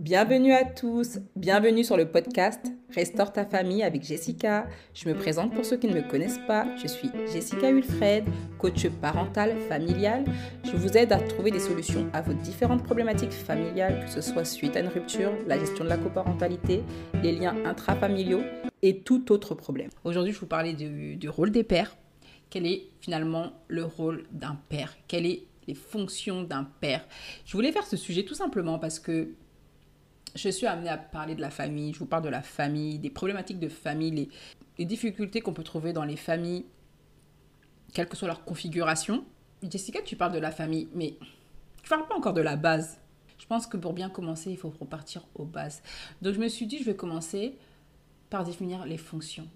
Bienvenue à tous, bienvenue sur le podcast Restaure ta famille avec Jessica. Je me présente pour ceux qui ne me connaissent pas, je suis Jessica Wilfred, coach parental familial. Je vous aide à trouver des solutions à vos différentes problématiques familiales, que ce soit suite à une rupture, la gestion de la coparentalité, les liens intrafamiliaux et tout autre problème. Aujourd'hui, je vous parler du, du rôle des pères. Quel est finalement le rôle d'un père? Quelles sont les fonctions d'un père? Je voulais faire ce sujet tout simplement parce que je suis amenée à parler de la famille, je vous parle de la famille, des problématiques de famille, les, difficultés qu'on peut trouver dans les familles, quelle que soit leur configuration. Jessica, tu parles de la famille, mais tu parles pas encore de la base. Je pense que pour bien commencer, il faut repartir aux bases. Donc je me suis dit, je vais commencer par définir les fonctions.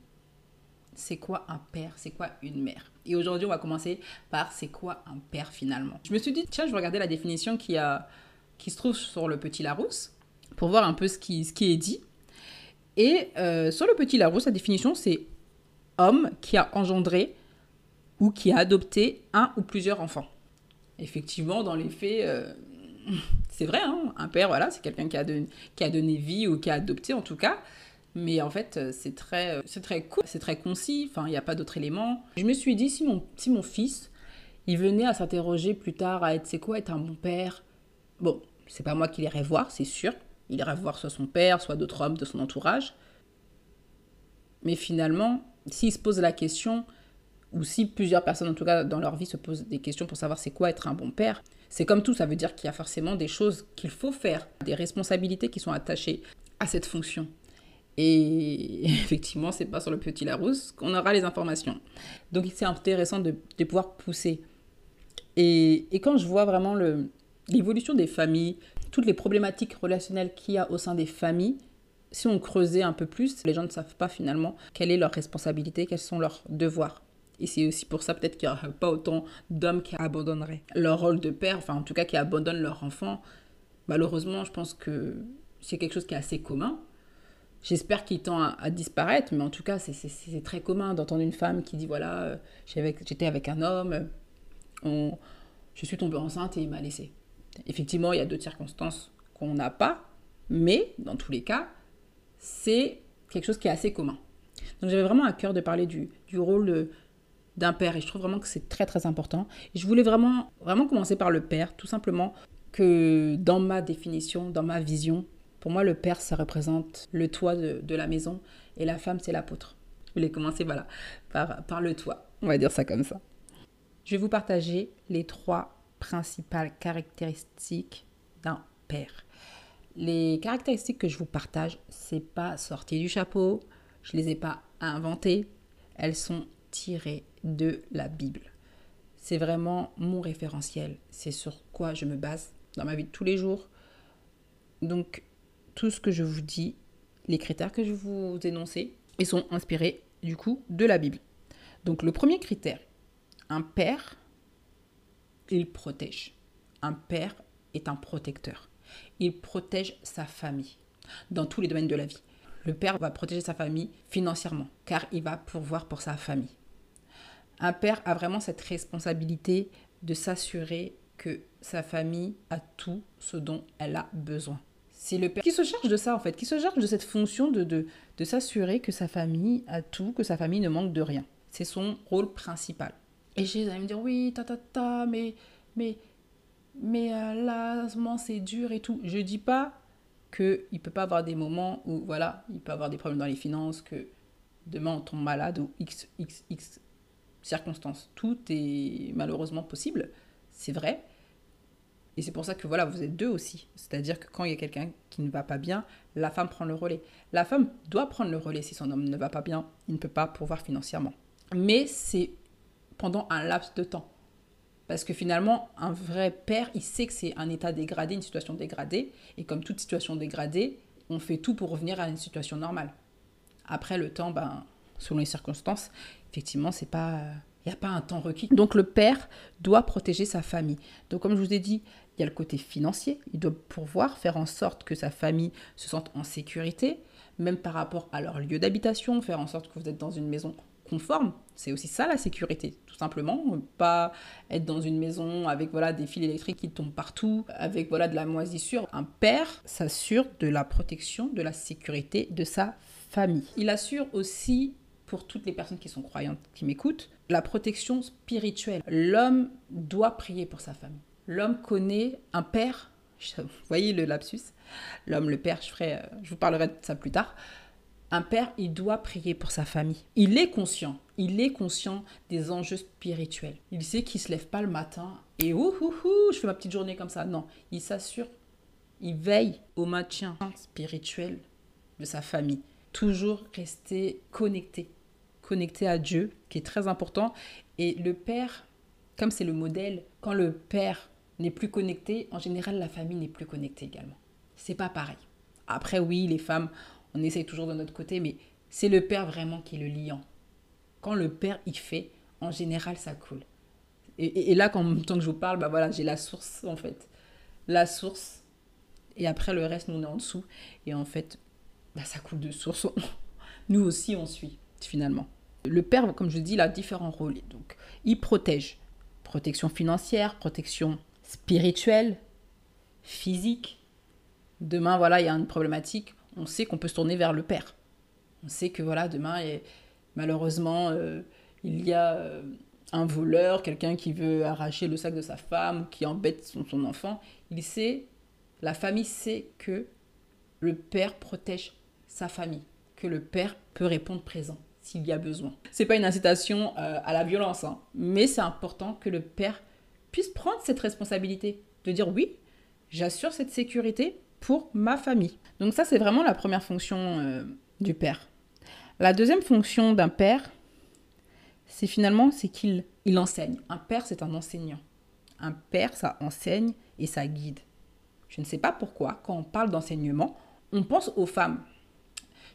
C'est quoi un père? C'est quoi une mère? Et aujourd'hui, on va commencer par c'est quoi un père finalement? Je me suis dit, tiens, je vais regarder la définition qui se trouve sur le petit Larousse pour voir un peu ce qui, est dit. Et euh, sur le petit Larousse, sa définition, c'est homme qui a engendré ou qui a adopté un ou plusieurs enfants. Effectivement, dans les faits, euh, c'est vrai, hein, un père, voilà, c'est quelqu'un qui, a donné vie ou qui a adopté en tout cas. Mais en fait, euh, c'est très, c'est très c'est très concis, enfin, il n'y a pas d'autres éléments. Je me suis dit, si mon, fils, il venait à s'interroger plus tard à être, c'est quoi être un bon père? Bon, c'est pas moi qui l'irai voir, c'est sûr. Il ira voir soit son père, soit d'autres hommes de son entourage. Mais finalement, s'il se pose la question, ou si plusieurs personnes, en tout cas dans leur vie, se posent des questions pour savoir c'est quoi être un bon père, c'est comme tout, ça veut dire qu'il y a forcément des choses qu'il faut faire, des responsabilités qui sont attachées à cette fonction. Et effectivement, c'est pas sur le petit Larousse qu'on aura les informations. Donc c'est intéressant de, de, pouvoir pousser. Et, et quand je vois vraiment l'évolution des familles, toutes les problématiques relationnelles qu'il y a au sein des familles, si on creusait un peu plus, les gens ne savent pas finalement quelle est leur responsabilité, quels sont leurs devoirs. Et c'est aussi pour ça peut-être qu'il n'y aura pas autant d'hommes qui abandonneraient leur rôle de père, enfin en tout cas qui abandonnent leur enfant. Malheureusement, je pense que c'est quelque chose qui est assez commun. J'espère qu'il tend à, disparaître, mais en tout cas, c'est très commun d'entendre une femme qui dit voilà, euh, j'étais avec un homme, je suis tombée enceinte et il m'a laissé. Effectivement, il y a d'autres circonstances qu'on n'a pas, mais dans tous les cas, c'est quelque chose qui est assez commun. Donc j'avais vraiment à cœur de parler du, rôle d'un père et je trouve vraiment que c'est très très important. Je voulais vraiment, vraiment commencer par le père, tout simplement que dans ma définition, dans ma vision, pour moi le père ça représente le toit de, la maison et la femme c'est l'apôtre. Je voulais commencer voilà, par le toit, on va dire ça comme ça. Je vais vous partager les trois principales caractéristiques d'un père. Les caractéristiques que je vous partage, c'est pas sorti du chapeau, je les ai pas inventées, elles sont tirées de la Bible. C'est vraiment mon référentiel, c'est sur quoi je me base dans ma vie de tous les jours. Donc tout ce que je vous dis, les critères que je vous énoncer, ils sont inspirés du coup de la Bible. Donc le premier critère, un père il protège. Un père est un protecteur. Il protège sa famille dans tous les domaines de la vie. Le père va protéger sa famille financièrement, car il va pourvoir pour sa famille. Un père a vraiment cette responsabilité de s'assurer que sa famille a tout ce dont elle a besoin. C'est le père qui se charge de ça, en fait, qui se charge de cette fonction de, de, de s'assurer que sa famille a tout, que sa famille ne manque de rien. C'est son rôle principal. Et j'ai allait me dire oui, ta ta ta, mais mais mais euh, c'est dur et tout. Je dis pas que il peut pas avoir des moments où voilà, il peut avoir des problèmes dans les finances, que demain on tombe malade ou x x x circonstances. Tout est malheureusement possible, c'est vrai. Et c'est pour ça que voilà, vous êtes deux aussi. C'est-à-dire que quand il y a quelqu'un qui ne va pas bien, la femme prend le relais. La femme doit prendre le relais si son homme ne va pas bien, il ne peut pas pourvoir financièrement. Mais c'est pendant un laps de temps. Parce que finalement, un vrai père, il sait que c'est un état dégradé, une situation dégradée. Et comme toute situation dégradée, on fait tout pour revenir à une situation normale. Après, le temps, ben, selon les circonstances, effectivement, c'est pas, il n'y a pas un temps requis. Donc le père doit protéger sa famille. Donc comme je vous ai dit, il y a le côté financier. Il doit pouvoir faire en sorte que sa famille se sente en sécurité, même par rapport à leur lieu d'habitation, faire en sorte que vous êtes dans une maison conforme. C'est aussi ça la sécurité, tout simplement. Pas être dans une maison avec voilà des fils électriques qui tombent partout, avec voilà de la moisissure. Un père s'assure de la protection, de la sécurité de sa famille. Il assure aussi pour toutes les personnes qui sont croyantes, qui m'écoutent, la protection spirituelle. L'homme doit prier pour sa famille. L'homme connaît un père. Vous voyez le lapsus L'homme, le père, je, ferai, euh, je vous parlerai de ça plus tard. Un père, il doit prier pour sa famille. Il est conscient. Il est conscient des enjeux spirituels. Il sait qu'il se lève pas le matin et ouh, ouh, ouh je fais ma petite journée comme ça. Non, il s'assure. Il veille au maintien spirituel de sa famille. Toujours rester connecté. Connecté à Dieu, qui est très important. Et le père, comme c'est le modèle, quand le père n'est plus connecté, en général, la famille n'est plus connectée également. C'est pas pareil. Après, oui, les femmes, on essaye toujours de notre côté, mais c'est le père vraiment qui est le liant. Quand le père y fait, en général, ça coule. Et, là, quand, tant que je vous parle, bah voilà, j'ai la source, en fait. La source. Et après, le reste, nous, on est en dessous. Et en fait, bah, ça coule de source. nous aussi, on suit, finalement. Le père, comme je dis, il a différents rôles. Donc, il protège. Protection financière, protection spirituelle, physique. Demain, voilà, il y a une problématique on sait qu'on peut se tourner vers le père. On sait que voilà, demain, malheureusement, euh, il y a euh, un voleur, quelqu'un qui veut arracher le sac de sa femme, qui embête son, enfant. Il sait, la famille sait que le père protège sa famille, que le père peut répondre présent s'il y a besoin. C'est pas une incitation euh, à la violence, hein, mais c'est important que le père puisse prendre cette responsabilité de dire oui, j'assure cette sécurité pour ma famille. Donc ça, c'est vraiment la première fonction euh, du père. La deuxième fonction d'un père, c'est finalement c'est qu'il il enseigne. Un père, c'est un enseignant. Un père, ça enseigne et ça guide. Je ne sais pas pourquoi, quand on parle d'enseignement, on pense aux femmes.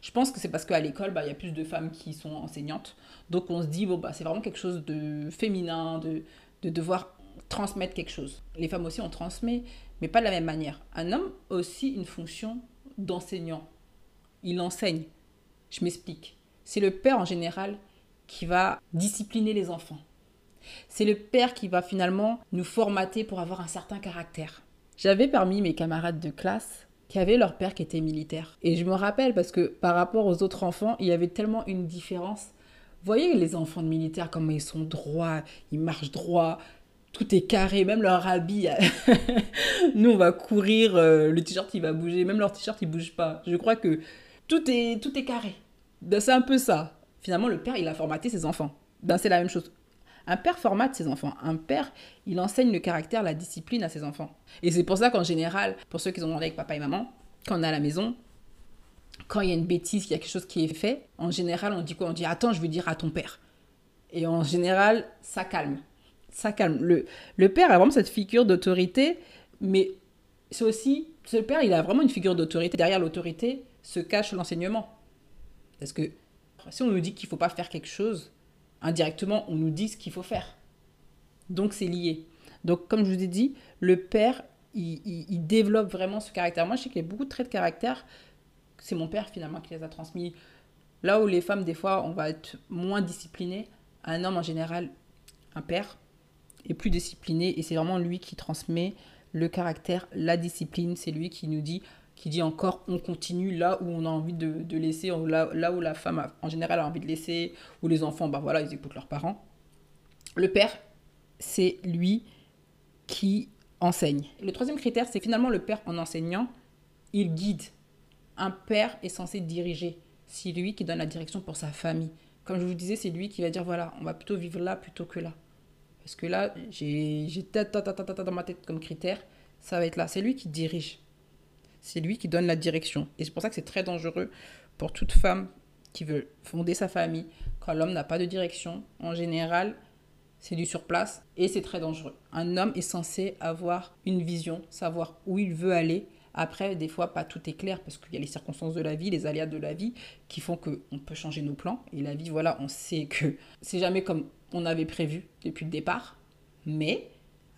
Je pense que c'est parce qu'à l'école, bah, il y a plus de femmes qui sont enseignantes. Donc on se dit, bon, bah, c'est vraiment quelque chose de féminin, de, de devoir transmettre quelque chose. Les femmes aussi, on transmet, mais pas de la même manière. Un homme a aussi une fonction d'enseignant. Il enseigne. Je m'explique. C'est le père en général qui va discipliner les enfants. C'est le père qui va finalement nous formater pour avoir un certain caractère. J'avais parmi mes camarades de classe qui avaient leur père qui était militaire. Et je me rappelle parce que par rapport aux autres enfants, il y avait tellement une différence. Voyez les enfants de militaires, comment ils sont droits, ils marchent droit, tout est carré, même leur habit. Nous, on va courir, euh, le t-shirt il va bouger, même leur t-shirt il bouge pas. Je crois que tout est, tout est carré. Ben, c'est un peu ça. Finalement, le père, il a formaté ses enfants. Ben, c'est la même chose. Un père formate ses enfants. Un père, il enseigne le caractère, la discipline à ses enfants. Et c'est pour ça qu'en général, pour ceux qui ont demandé avec papa et maman, quand on est à la maison, quand il y a une bêtise, qu'il y a quelque chose qui est fait, en général, on dit quoi? On dit Attends, je veux dire à ton père. Et en général, ça calme ça calme. Le, le père a vraiment cette figure d'autorité, mais c'est aussi, ce père, il a vraiment une figure d'autorité. Derrière l'autorité se cache l'enseignement. Parce que si on nous dit qu'il ne faut pas faire quelque chose, indirectement, on nous dit ce qu'il faut faire. Donc c'est lié. Donc comme je vous ai dit, le père, il, il, développe vraiment ce caractère. Moi, je sais qu'il y a beaucoup de traits de caractère. C'est mon père finalement qui les a transmis. Là où les femmes, des fois, on va être moins disciplinées, un homme en général, un père, est plus discipliné et c'est vraiment lui qui transmet le caractère, la discipline. C'est lui qui nous dit, qui dit encore, on continue là où on a envie de, laisser, là, là, où la femme en général a envie de laisser, où les enfants, bah voilà, ils écoutent leurs parents. Le père, c'est lui qui enseigne. Le troisième critère, c'est finalement le père en enseignant, il guide. Un père est censé diriger. C'est lui qui donne la direction pour sa famille. Comme je vous disais, c'est lui qui va dire voilà, on va plutôt vivre là plutôt que là. Parce que là, j'ai dans ma tête comme critère, ça va être là. C'est lui qui dirige. C'est lui qui donne la direction. Et c'est pour ça que c'est très dangereux pour toute femme qui veut fonder sa famille. Quand l'homme n'a pas de direction, en général, c'est du surplace et c'est très dangereux. Un homme est censé avoir une vision, savoir où il veut aller. Après, des fois, pas tout est clair parce qu'il y a les circonstances de la vie, les aléas de la vie qui font qu'on peut changer nos plans. Et la vie, voilà, on sait que c'est jamais comme on avait prévu depuis le départ. Mais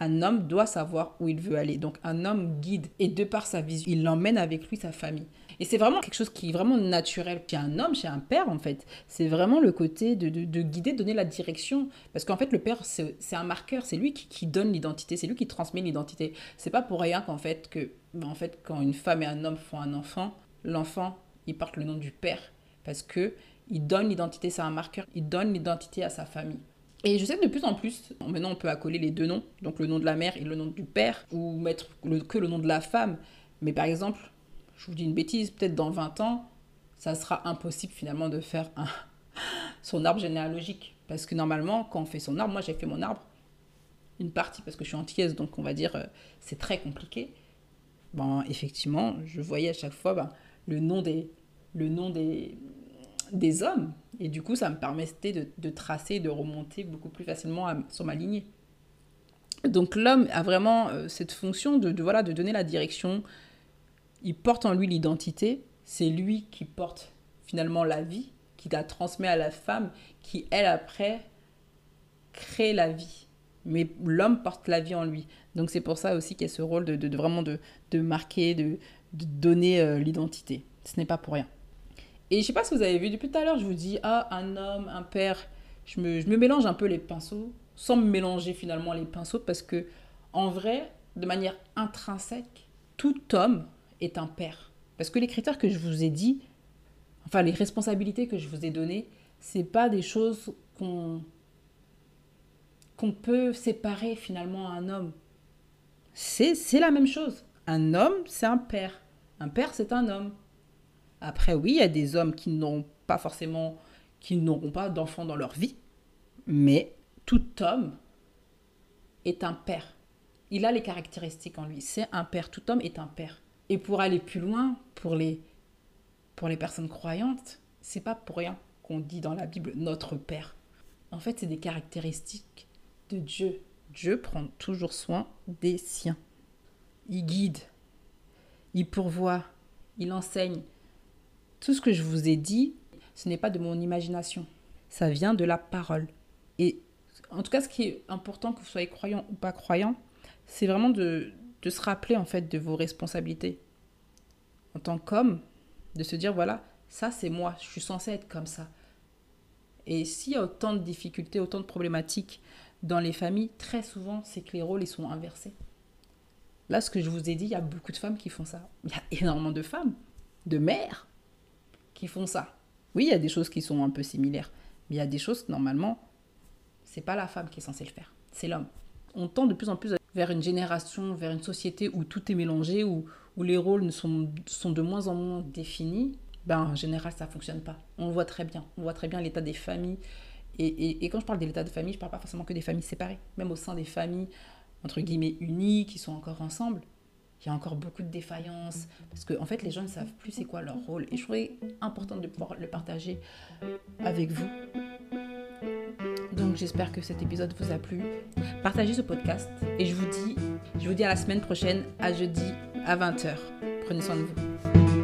Un homme doit savoir où il veut aller. Donc un homme guide et de par sa vision, il emmène avec lui sa famille. Et c'est vraiment quelque chose qui est vraiment naturel chez un homme, chez un père en fait. C'est vraiment le côté de, de, guider, de donner la direction. Parce qu'en fait, le père, c'est un marqueur, c'est lui qui, qui donne l'identité, c'est lui qui transmet l'identité. C'est pas pour rien qu'en fait, que, ben, en fait, quand une femme et un homme font un enfant, l'enfant, il porte le nom du père. Parce que il donne l'identité, c'est un marqueur, il donne l'identité à sa famille. Et je sais que de plus en plus, maintenant on peut accoler les deux noms, donc le nom de la mère et le nom du père, ou mettre que le nom de la femme. Mais par exemple, je vous dis une bêtise, peut-être dans 20 ans, ça sera impossible finalement de faire son arbre généalogique. Parce que normalement, quand on fait son arbre, moi j'ai fait mon arbre, une partie parce que je suis antillaise, donc on va dire euh, c'est très compliqué. Bon, effectivement, je voyais à chaque fois ben, le nom des, hommes. Et du coup, ça me permettait de, de tracer, de remonter beaucoup plus facilement sur ma lignée. Donc l'homme a vraiment euh, cette fonction de, voilà, de donner la direction. Il porte en lui l'identité. C'est lui qui porte finalement la vie, qui la transmet à la femme, qui elle après crée la vie. Mais l'homme porte la vie en lui. Donc c'est pour ça aussi qu'il y a ce rôle de, vraiment de, marquer, de, donner euh, l'identité. Ce n'est pas pour rien. Et je sais pas si vous avez vu, depuis tout à l'heure, je vous dis, ah, un homme, un père, je me, je me mélange un peu les pinceaux, sans me mélanger finalement les pinceaux, parce que en vrai, de manière intrinsèque, tout homme est un père. Parce que les critères que je vous ai dit, enfin les responsabilités que je vous ai données, c'est pas des choses qu'on qu'on peut séparer finalement un homme. C'est la même chose. Un homme, c'est un père. Un père, c'est un homme. Après, oui, il y a des hommes qui n'ont pas forcément, qui n'auront pas d'enfants dans leur vie, mais tout homme est un père. Il a les caractéristiques en lui. C'est un père. Tout homme est un père. Et pour aller plus loin, pour les, pour les personnes croyantes, c'est pas pour rien qu'on dit dans la Bible notre père. En fait, c'est des caractéristiques de Dieu. Dieu prend toujours soin des siens. Il guide, il pourvoit, il enseigne, tout ce que je vous ai dit, ce n'est pas de mon imagination. Ça vient de la parole. Et en tout cas, ce qui est important, que vous soyez croyant ou pas croyant, c'est vraiment de, de se rappeler en fait de vos responsabilités. En tant qu'homme, de se dire, voilà, ça c'est moi, je suis censé être comme ça. Et s'il y a autant de difficultés, autant de problématiques dans les familles, très souvent, c'est que les rôles ils sont inversés. Là, ce que je vous ai dit, il y a beaucoup de femmes qui font ça. Il y a énormément de femmes, de mères, font ça. Oui, il y a des choses qui sont un peu similaires, mais il y a des choses, normalement, c'est pas la femme qui est censée le faire, c'est l'homme. On tend de plus en plus vers une génération, vers une société où tout est mélangé, où, où les rôles sont, sont de moins en moins définis. Ben, en général, ça fonctionne pas. On voit très bien. On voit très bien l'état des familles. Et, quand je parle de l'état de famille, je parle pas forcément que des familles séparées. Même au sein des familles, entre guillemets, unies, qui sont encore ensemble, il y a encore beaucoup de défaillances, parce qu'en en fait, les gens ne savent plus c'est quoi leur rôle. Et je trouvais important de pouvoir le partager avec vous. Donc j'espère que cet épisode vous a plu. Partagez ce podcast et je vous dis, je vous dis à la semaine prochaine, à jeudi à 20h. Prenez soin de vous.